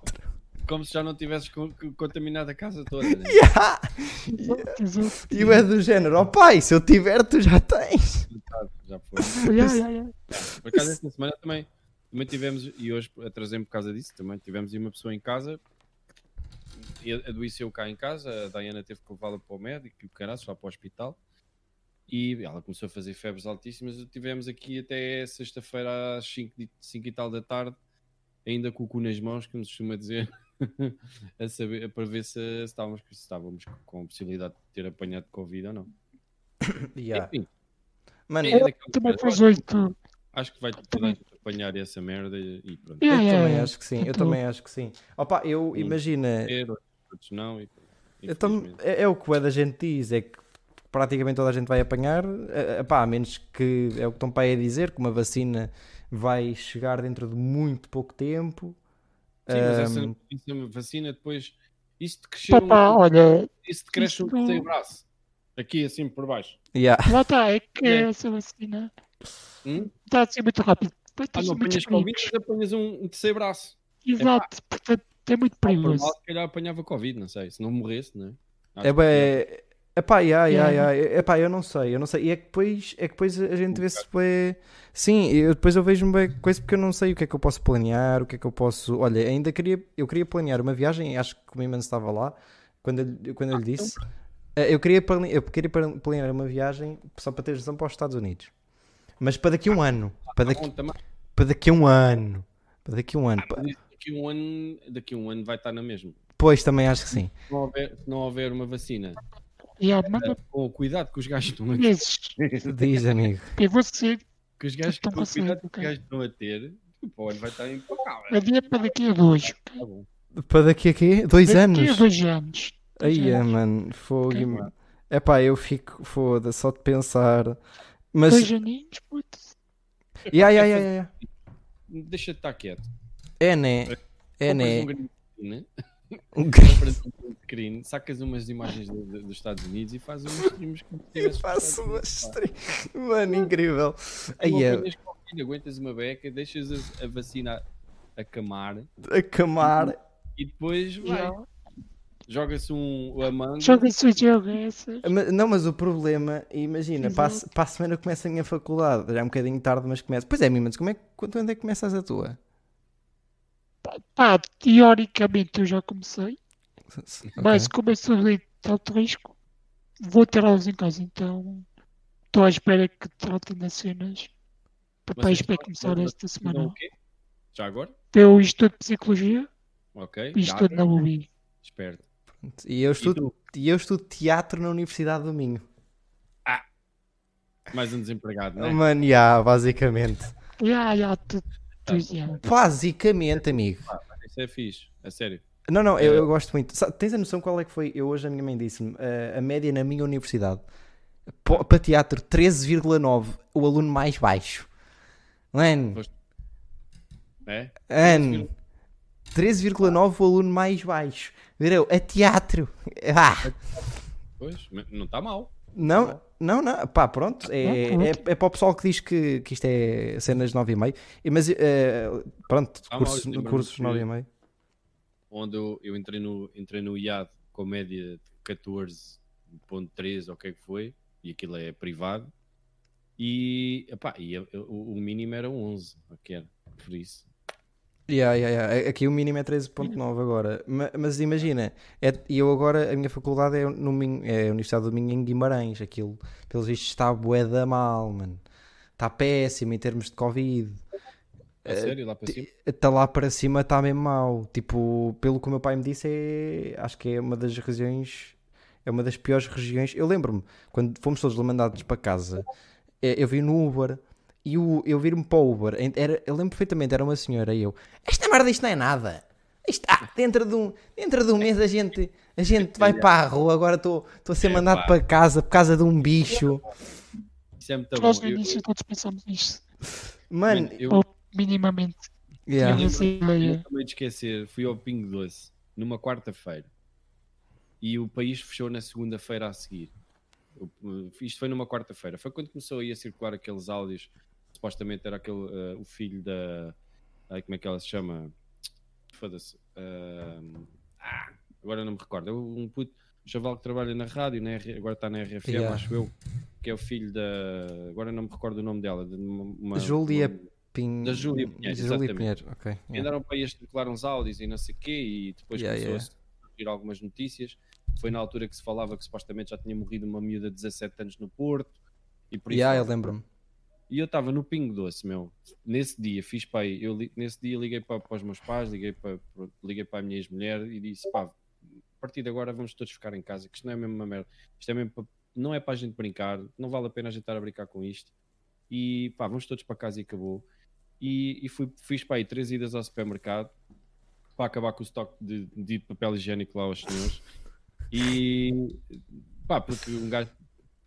Como se já não tivesses co- co- contaminado a casa toda. Né? [laughs] Yeah. Exato. E eu é do género, ó pai, se eu tiver, tu já tens. Já foi. [laughs] Yeah, yeah, yeah. Por acaso, esta semana também, também tivemos, e hoje atrasei-me por causa disso, também tivemos aí uma pessoa em casa, adoeceu cá em casa, a Diana teve que levá-la para o médico, e o caralho, lá para o hospital, e ela começou a fazer febres altíssimas. Tivemos aqui até sexta-feira às 5, de- 5 e tal da tarde, ainda com o cu nas mãos, como se costuma dizer, [laughs] a saber, para ver se, se estávamos, se estávamos com a possibilidade de ter apanhado Covid ou não. [coughs] Yeah. Enfim, Mano, é daquelas Também faz oito. acho que vai toda a gente apanhar essa merda e, pronto. eu Yeah, yeah, também yeah. acho que sim, eu também acho que sim. Opa, eu Hum. imagina, Ter, outros não. E, infelizmente. é, é o que o da gente diz, é que praticamente toda a gente vai apanhar, eh, eh, pá, a menos que é o que estão para aí a dizer, que uma vacina vai chegar dentro de muito pouco tempo. Sim, mas essa, essa vacina depois. Isso de crescer um, Papá, olha, isso de cresce um isto- terceiro braço. Aqui assim por baixo. yeah. lá está, é que É. essa vacina Hum? está a ser muito rápido. Ter Ah, não muitos apanhas Covid, apanhas um, um terceiro braço. Exato, portanto é muito Por perigoso. mal, se calhar apanhava Covid, não sei. Se não morresse, não é? Acho É que bem. Epá, yeah, yeah, Yeah. yeah. Epá, eu não sei, eu não sei. E é que depois, é que depois a gente vê se foi. Sim, eu, depois eu vejo-me bem coisa porque eu não sei o que é que eu posso planear, o que é que eu posso. Olha, ainda queria, eu queria planear uma viagem, acho que o meu irmão estava lá quando eu, lhe- quando eu lhe disse. Eh, Eu queria, plane- eu queria plane- planear uma viagem só para ter razão para os Estados Unidos. Mas para daqui a um ano. Para Tá daqui, para daqui a um ano. Para daqui a um ano. Pa- Mas Daqui um ano, daqui um ano vai estar na mesma. Pois também acho que sim. Se não houver, se não houver uma vacina, Yeah, manda com cuidado que os gajos estão a ter, meses. Diz, amigo. Eu vou ser que os gajos, com cuidado que os gajos estão a ter, o ano vai estar impecável. a dia para daqui a dois. Tá bom. Para daqui a quê? Dois Daqui a anos? dois anos. Aí, é, anos. mano, fogo. Ok. e- Epá, eu fico, foda, só de pensar. Mas. Dois aninhos, puto. Yeah, yeah, yeah, yeah. Deixa de estar quieto. É, né? É, Compras né? um green screen, [laughs] Um green- screen, sacas umas imagens do- do- dos Estados Unidos e fazes umas streams como se [laughs] faço uma passado. stream. Mano, incrível. Aí é, aguentas uma beca, deixas a, a vacina a camar a camar. e depois vai. Joga-se um a manga. Joga-se o jogo, é essa. Mas- Não, mas o problema, imagina, Exato. para a, se- para a semana começa a minha faculdade. Já é um bocadinho tarde, mas começa. Pois é, mas como é que quando é que começas a tua? Pá, teoricamente eu já comecei, Ok. mas como eu sou de alto risco, vou ter aulas em casa, então estou à espera que tratem das cenas. Espero estão- começar esta semana. o quê? Já agora? Eu estudo Psicologia Ok. e estudo na UBI. Esperto. E eu E estudo, tu? e eu estudo teatro na Universidade do Minho. Mais um desempregado, não é? Mano, já, basicamente. Já, já, tu. Basicamente, amigo. Isso é fixe, a sério. Não, não, eu, É. eu gosto muito. Sa- Tens a noção qual é que foi? Eu hoje a minha mãe disse-me, eh, a média na minha universidade, para teatro 13,9, o aluno mais baixo. Mano, É? ano, 13,9 o aluno mais baixo. Virou, a teatro. [laughs] Ah, Pois, não está mal. não, não, não, pá, pronto. É, Não, é, é para o pessoal que diz que, que isto é cenas 9 e meio. E, Mas, eh, pronto, Ah, cursos, mal, eu lembro-me cursos que- 9 e meio. Onde eu, eu entrei, no, entrei no IAD com média de 14.3 ou o que é que foi, e aquilo é privado. E, epá, e a- o, o mínimo era 11, o que era, por isso. Yeah, yeah, yeah. Aqui o mínimo é 13.9 agora. Ma- Mas, imagina, é- e eu agora, a minha faculdade é, no Minho, é a Universidade do Minho em Guimarães. Aquilo, pelos vistos, está bué da mal, mano. Está péssimo em termos de Covid. A sério, lá para cima. Está lá para cima, está mesmo mal. Tipo, pelo que o meu pai me disse, é, acho que é uma das regiões, é uma das piores regiões. Eu lembro-me, quando fomos todos mandados para casa, eh, eu vi no Uber. E o, eu vir-me para o Uber, era, eu lembro perfeitamente, era uma senhora e eu, esta merda isto não é nada. Isto, ah, dentro de um, dentro de um mês a gente, a gente vai para a rua, agora estou estou a ser É, mandado pá. para casa por causa de um bicho. Isso é muito bom. Nós no Eu, início todos pensamos nisto, Mano, eu, ou minimamente. yeah. Eu não sei eu acabei de esquecer, fui ao Pingo Doce numa quarta-feira e o país fechou na segunda-feira a seguir. O- Isto foi numa quarta-feira. Foi quando começou aí a circular aqueles áudios. Supostamente era aquele eh, o filho da. Ai, como é que ela se chama? Foda-se. Ahm, ah, agora não me recordo. É um puto, um chaval que trabalha na rádio, na R- agora está na RFM, Yeah. acho eu. Que é o filho da. Agora não me recordo o nome dela. de uma- Júlia uma- Pin... Da Júlia Pinheiro, Júlia. Pinheiro, ok. yeah. Andaram para a circular uns áudios e não sei o quê, e depois Yeah, começou yeah. a surgir algumas notícias. Foi na altura que se falava que supostamente já tinha morrido uma miúda de 17 anos no Porto, E por isso Yeah, eu lembro-me. E eu estava no Pingo Doce, meu. Nesse dia, fiz para aí. Eu, nesse dia liguei para, para os meus pais, liguei para- liguei para a minha ex-mulher e disse: pá, a partir de agora vamos todos ficar em casa, que isto não é mesmo uma merda. Isto é mesmo para- não é para a gente brincar, não vale a pena a gente estar a brincar com isto. E pá, vamos todos para casa e acabou. E, e fui, fiz para aí três idas ao supermercado para acabar com o estoque de, de papel higiênico lá aos senhores. E pá, porque um gajo,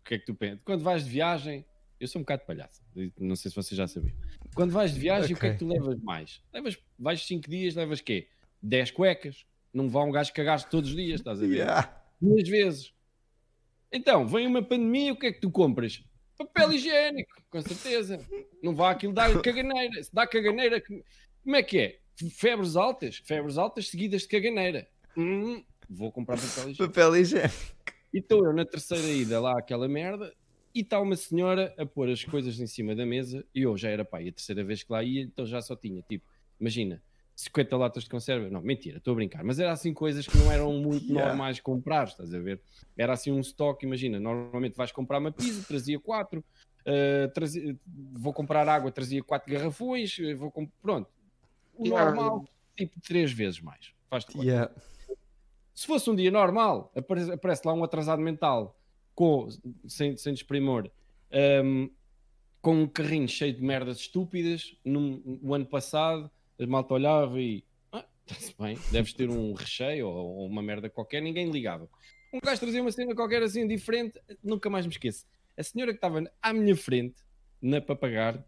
o que é que tu pensas? Quando vais de viagem, eu sou um bocado palhaço, não sei se vocês já sabiam. Quando vais de viagem, o que é que tu levas mais? Levas, vais 5 dias, levas quê? 10 cuecas. Não vá um gajo cagar todos os dias, estás a ver? Yeah. Duas vezes. Então, vem uma pandemia, o que é que tu compras? Papel higiênico, com certeza. Não vá aquilo dar caganeira. Se dá caganeira, como é que é? Febres altas? Febres altas seguidas de caganeira. Hum, vou comprar papel higiênico. Papel higiênico. E estou eu na terceira ida lá àquela merda e está uma senhora a pôr as coisas em cima da mesa e eu já era e a terceira vez que lá ia, então já só tinha, tipo, imagina, 50 latas de conserva. Não, mentira, estou a brincar, mas era assim coisas que não eram muito Yeah. normais comprar, estás a ver? Era assim um estoque, imagina, normalmente vais comprar uma pizza, trazia quatro, uh, trazia- vou comprar água, trazia quatro garrafões, uh, vou comp- pronto. O normal, tipo, três vezes mais. Faz-te. Yeah. Se fosse um dia normal, aparece, aparece lá um atrasado mental com, sem, sem desprimor, um, com um carrinho cheio de merdas estúpidas. No ano passado, a malta olhava e ah, está-se bem, deves ter um recheio ou, ou uma merda qualquer, ninguém ligava. Um gajo trazia uma cena qualquer assim diferente, nunca mais me esqueço. A senhora que estava à minha frente, na para pagar,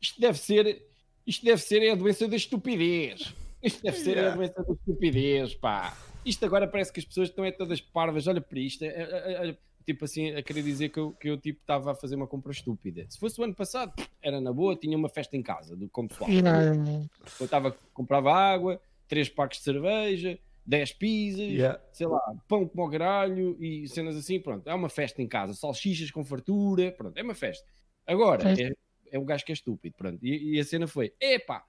isto deve ser, isto deve ser a doença da estupidez. Isto deve ser a Yeah. doença da estupidez, pá. Isto agora parece que as pessoas estão é todas parvas. Olha para isto. é- é- é- tipo assim, a querer dizer que eu, que eu tipo, estava a fazer uma compra estúpida. Se fosse o ano passado, era na boa, tinha uma festa em casa, do, com pessoal. Não, Eu estava, comprava água, três pacos de cerveja, 10 pizzas, Yeah. sei lá, pão como ao caralho e cenas assim, pronto. É uma festa em casa, salsichas com fartura, pronto, é uma festa. Agora, é, é um gajo que é estúpido, pronto. E, e a cena foi, epá,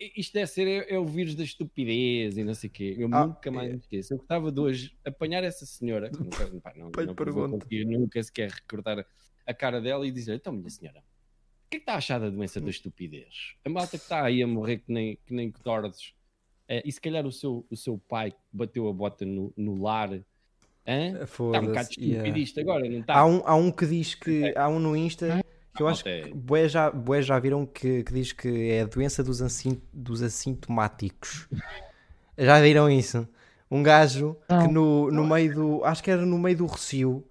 isto deve ser é, é o vírus da estupidez e não sei o quê. Eu Ah, nunca mais é. me esqueço. Eu gostava de hoje apanhar essa senhora, que nunca, [laughs] pá, não, Pai, não, pergunta. vou conseguir nunca sequer recordar a cara dela e dizer, então, minha senhora, o que é que está a achar da doença da estupidez? A malta que está aí a morrer que nem, que nem tordes. Eh, e se calhar o seu, o seu pai bateu a bota no, no lar. Hã? Está um bocado estúpido yeah. agora, não está? Há um, há um que diz que. Há um no Insta eu acho que bué já, bué já viram que, que diz que é a doença dos, dos assintomáticos. Já viram isso? Um gajo que Não. no, no meio do. Acho que era no meio do Recio.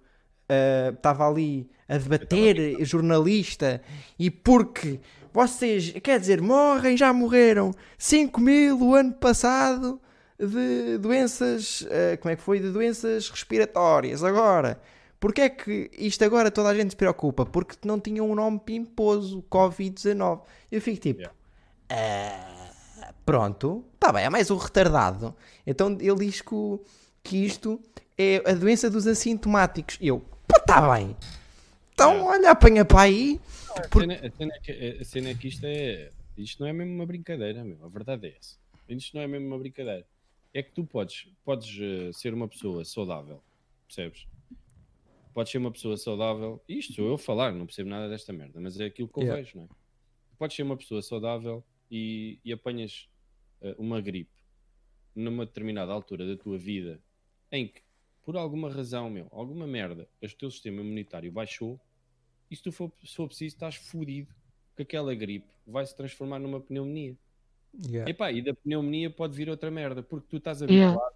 Estava ali a debater, jornalista, e porque vocês, quer dizer, morrem, já morreram 5 mil o ano passado de doenças, ah, como é que foi? De doenças respiratórias. Agora, porque é que isto agora toda a gente se preocupa? Porque não tinha um nome pimposo, Covid-19. Eu fico tipo, Yeah. "Ah, pronto, está bem, é mais um retardado. Então ele diz que, que isto é a doença dos assintomáticos. E eu, está bem. Então, Yeah. olha, apanha para aí. A Por- cena, a cena é que, a cena é que isto é. Isto não é mesmo uma brincadeira. A verdade é essa. Isto não é mesmo uma brincadeira. É que tu podes, podes eh, ser uma pessoa saudável, percebes? Podes ser uma pessoa saudável. Isto sou eu a falar, não percebo nada desta merda, mas é aquilo que eu Yeah. vejo, não é? Podes ser uma pessoa saudável e, e apanhas eh, uma gripe numa determinada altura da tua vida em que, por alguma razão, meu, alguma merda, o teu sistema imunitário baixou e se tu for, se for preciso, estás fodido que aquela gripe vai se transformar numa pneumonia. Yeah. Epá, e da pneumonia pode vir outra merda, porque tu estás Yeah. habituado,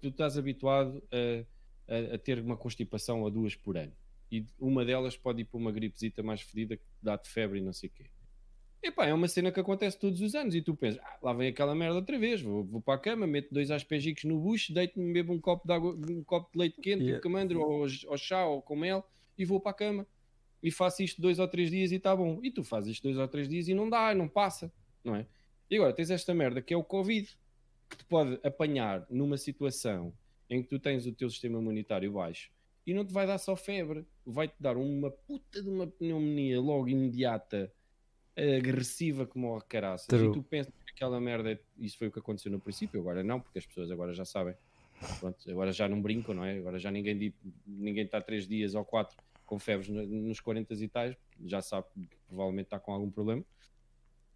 tu estás habituado a, a- a ter uma constipação a duas por ano. E uma delas pode ir para uma gripezita mais fedida que dá-te febre e não sei o quê. Epá, é uma cena que acontece todos os anos e tu pensas, ah, lá vem aquela merda outra vez, vou, vou para a cama, meto dois aspegicos no bucho, deito-me, bebo um copo de, água, um copo de leite quente, Yeah. yeah. camandro, ou, ou chá, ou com mel, e vou para a cama. E faço isto dois ou três dias e está bom. E tu fazes isto dois ou três dias e não dá, não passa, não é? E agora tens esta merda que é o Covid, que te pode apanhar numa situação em que tu tens o teu sistema imunitário baixo e não te vai dar só febre, vai-te dar uma puta de uma pneumonia logo imediata, agressiva como o caraças. True. E tu pensas que aquela merda, isso foi o que aconteceu no princípio, agora não, porque as pessoas agora já sabem. Pronto, agora já não brincam, não é? Agora já ninguém ninguém está três dias ou quatro com febres no- nos 40 e tais, já sabe que provavelmente está com algum problema.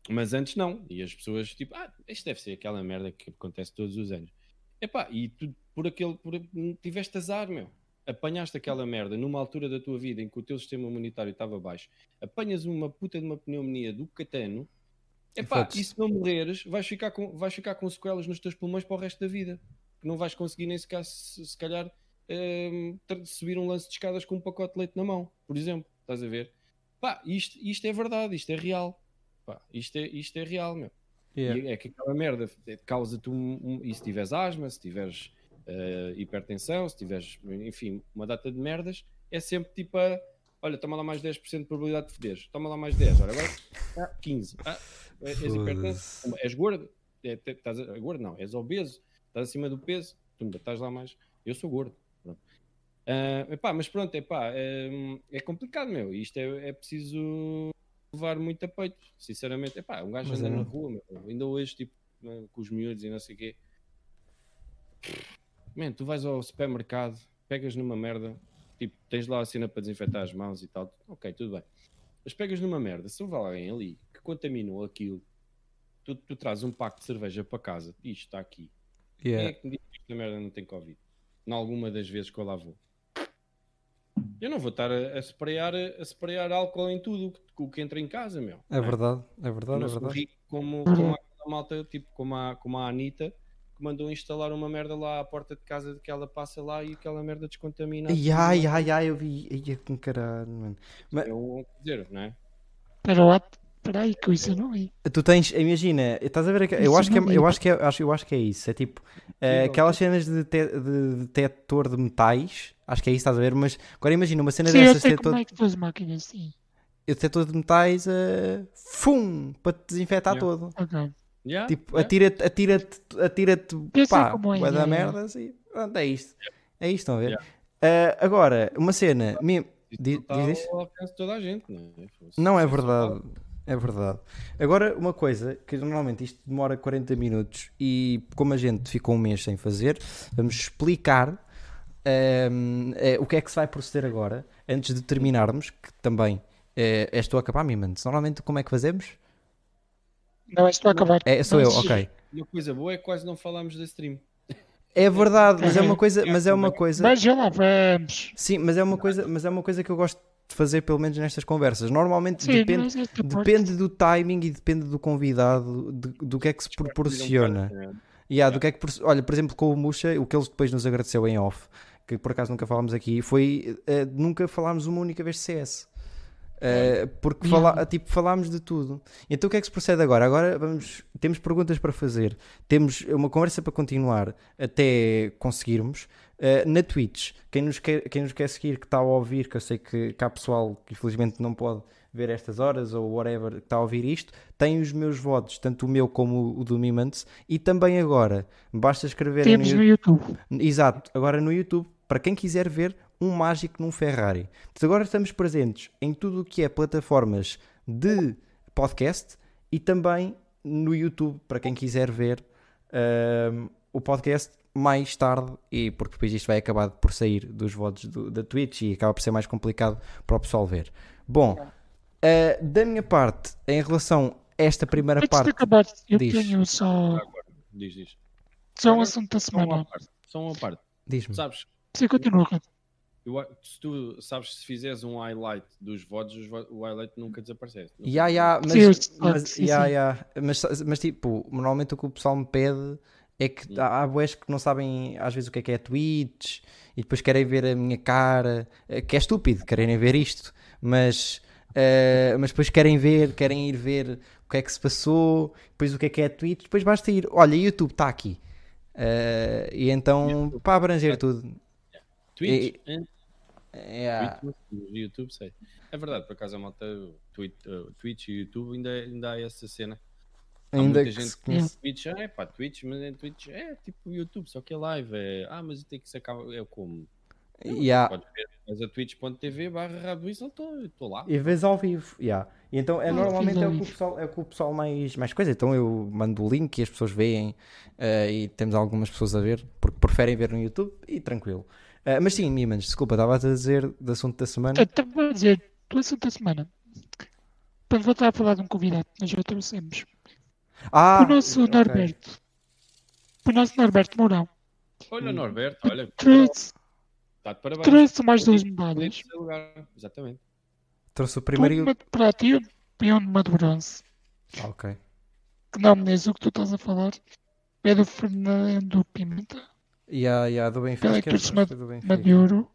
Mas antes não. E as pessoas, tipo, ah, isto deve ser aquela merda que acontece todos os anos. Epá, e tu, por aquele, por, tiveste azar, meu. Apanhaste aquela merda numa altura da tua vida em que o teu sistema imunitário estava baixo. Apanhas uma puta de uma pneumonia do catano. Epá, e se não morreres, vais ficar, com, vais ficar com sequelas nos teus pulmões para o resto da vida. Que não vais conseguir nem sequer, se, se calhar, hum, ter- subir um lance de escadas com um pacote de leite na mão, por exemplo. Estás a ver? Pá, isto, isto é verdade, isto é real. Pá, isto, é, isto é real, meu. Yeah. É que aquela merda é- causa-te um, um- E se tiveres asma, se tiveres eh, hipertensão, se tiveres, enfim, uma data de merdas, é sempre tipo a. Olha, toma lá mais 10% de probabilidade de foderes. Toma lá mais 10. Olha, agora ah, 15. Ah, és hipertenso. És gordo. É, estás gordo não, és obeso. Estás acima do peso. Tumba, estás lá mais. Eu sou gordo. Pronto. Ah, epá, mas pronto, epá, é, é complicado, meu. Isto é, é preciso levar muito a peito, sinceramente. Epá, um gajo Mas anda é na rua, meu. ainda hoje, tipo, com os miúdos e não sei o quê. Man, tu vais ao supermercado, pegas numa merda, tipo, tens lá a cena para desinfetar as mãos e tal. Ok, tudo bem. Mas pegas numa merda, se houve alguém ali que contaminou aquilo, tu, tu trazes um paco de cerveja para casa, isto está aqui. Quem é Yeah. que me diz que esta merda não tem Covid? Em alguma das vezes que eu lá vou. Eu não vou estar a, a, sprayar, a sprayar álcool em tudo o que, que entra em casa, meu. É verdade, é verdade, não é verdade. como, como aquela malta, tipo como a, como a Anitta, mandou instalar uma merda lá à porta de casa de que ela passa lá e aquela merda descontamina. Ai, tudo. ai, ai, ai, eu vi. Ai, que caralho, mano. Mas É um dizer, não é? Espera lá, espera aí que eu isso eu não vi. tu tens, imagina, estás a ver, eu Isso acho que é, eu acho que é, acho, eu acho que é isso. É tipo Sim, aquelas cenas de, te, de detector de metais, acho que é isso, estás a ver? Mas agora imagina uma cena Sim, eu dessas, sei detector, como é que tu as máquinas, sim. detector de metais, eh, fum, para te desinfetar Yeah. todo. Ok. Yeah, Tipo, yeah. atira-te, atira-te, atira-te, pá, é, da yeah. merda, assim. Pronto, é isto. É isto, estão a ver? Yeah. Eh, agora, uma cena, mi- Isso diz- está diz isso? ao alcance de toda a gente, não é? Não é fosse verdade. É verdade. Agora, uma coisa que normalmente isto demora 40 minutos e como a gente ficou um mês sem fazer, vamos explicar ehm, eh, o que é que se vai proceder agora, antes de terminarmos, que também eh, és tu a acabar, Mimans. Normalmente como é que fazemos? Não, estou a acabar. É, sou eu, ok. Uma coisa boa é que quase não falámos da stream. É verdade, mas é uma coisa, mas é uma coisa. Mas já lá vamos. Sim, mas é uma coisa, mas é uma coisa que eu gosto de fazer pelo menos nestas conversas. Normalmente Sim, depende, parte- depende do timing e depende do convidado, de- do que é que se proporciona. Yeah, do que é que, olha, por exemplo, com o Muxa, o que ele depois nos agradeceu em off, que por acaso nunca falámos aqui, foi eh, nunca falámos uma única vez de CS. Eh, porque fala, tipo, falámos de tudo. Então o que é que se procede agora? Agora vamos, temos perguntas para fazer, temos uma conversa para continuar até conseguirmos. Eh, na Twitch, quem nos, quer, quem nos quer seguir, que está a ouvir, que eu sei que, que há pessoal que infelizmente não pode ver estas horas ou whatever que está a ouvir isto, tem os meus votos, tanto o meu como o do Mimants, e também agora, basta escrever no Temos YouTube. no YouTube. Exato, agora no YouTube, para quem quiser ver um mágico num Ferrari. Portanto, agora estamos presentes em tudo o que é plataformas de podcast e também no YouTube, para quem quiser ver o podcast mais tarde, e porque depois isto vai acabar por sair dos votos do- da Twitch e acaba por ser mais complicado para o pessoal ver. Bom, ah, da minha parte, em relação a esta primeira Antes de parte, acabar, eu diz. tenho só, Diz, diz. só um assunto da Só uma semana. parte. Só uma parte. diz-me. Sabes, Você continua. Eu se tu sabes se fizeres um highlight dos votos, os vo- o highlight nunca desaparece. Não Ya, ya, mas, Sim, mas, sim, sim. ya. mas, mas tipo, normalmente o que o pessoal me pede é que há, há boés que não sabem às vezes o que é que é Twitch e depois querem ver a minha cara, eh, que é estúpido, querem ver isto, mas, eh, mas depois querem ver, querem ir ver o que é que se passou, depois o que é que é Twitch, depois basta ir, olha, YouTube está aqui. Eh, e então, para abranger tudo. Twitch? E- hein? Ya. Twitch, no YouTube, sei. É verdade, por acaso a malta, Twitch, uh, Twitch e YouTube ainda, ainda há essa cena. Há Ainda muita que gente se que conhece. Twitch, ah, é pá, Twitch, mas é Twitch, é tipo YouTube, só que é live. É, ah, mas tem que sacar, é como? Ya. Podes ver, mas a twitch.tv barra Rabo Whistle, estou lá. E vês ao vivo, yeah. E então é Ah, normalmente é o, que o pessoal, é o que o pessoal mais, mais coisa. Então eu mando o link e as pessoas veem eh, e temos algumas pessoas a ver porque preferem ver no YouTube e tranquilo. Ah, mas sim, Mimans, desculpa, estava a dizer do assunto da semana. Estava a dizer, do assunto da semana. Para voltar a falar de um convidado que nós já trouxemos. Ah, o nosso ok. Norberto. O nosso Norberto Mourão. Olha, Norberto, olha, Trouxe, está de parabéns. trouxe mais duas medalhas. Exatamente. Trouxe o primeiro. e o- Uma de prata e um- e uma de bronze. Ah, ok. Que não me diz o que tu estás a falar. É do Fernando Pimenta. E a, e a do Benfica. Que é- que trouxe que é do Benfica. uma de ouro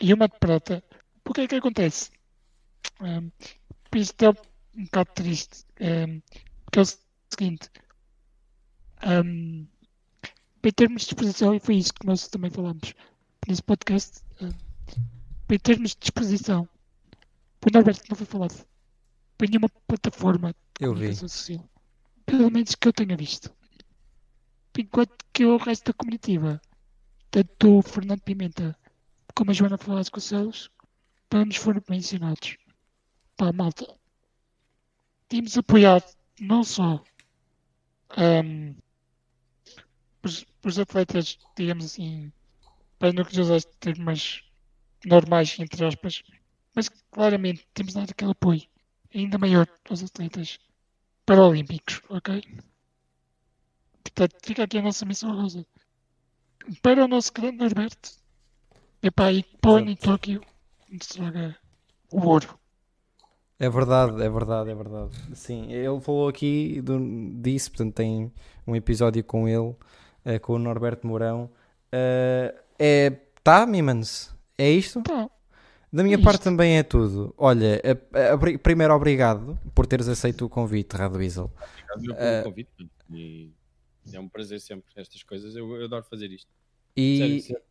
e uma de prata. Porque é que acontece? Um, isto é um bocado triste. Um, porque é o seguinte. Um, em termos de disposição, e foi isso que nós também falamos nesse podcast. um, em termos de disposição, o Norberto não foi falado para nenhuma plataforma de Eu vi. social. Pelo menos que eu tenha visto. Enquanto que o resto da comitiva tanto o Fernando Pimenta como a Joana Vasconcelos não nos foram mencionados. Pá, malta. Tínhamos apoiado não só os, os atletas, digamos assim, para não que usar termos normais, entre aspas, mas claramente temos dado aquele apoio ainda maior aos atletas paralímpicos, ok? Portanto, fica aqui a nossa missão rosa para o nosso grande Norberto. Epá, e põe em Tóquio nos traga o ouro. É verdade, é verdade, é verdade. Sim, ele falou aqui do, disso, portanto tem um episódio com ele, eh, com o Norberto Mourão. Eh, é, tá, Mimans? É isto? Pá, Da minha É parte isto. também é tudo. Olha, a- a- abri- primeiro obrigado por teres aceito o convite, Rado Weasel. Obrigado pelo convite. E é um prazer sempre estas coisas. Eu, eu adoro fazer isto. E Sério, sério.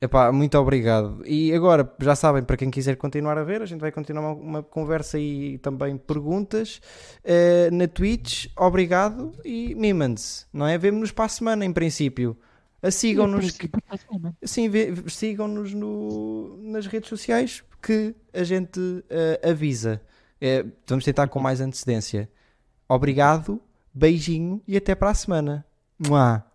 epá, muito obrigado. E agora, já sabem, para quem quiser continuar a ver, a gente vai continuar uma, uma conversa e também perguntas eh, na Twitch. Obrigado e Mimans, não é? Vemo-nos para a semana, em princípio. A Sigam-nos, que sim, sigam-nos no- nas redes sociais que a gente eh, avisa. Eh, vamos tentar com mais antecedência. Obrigado, beijinho e até para a semana. Mua.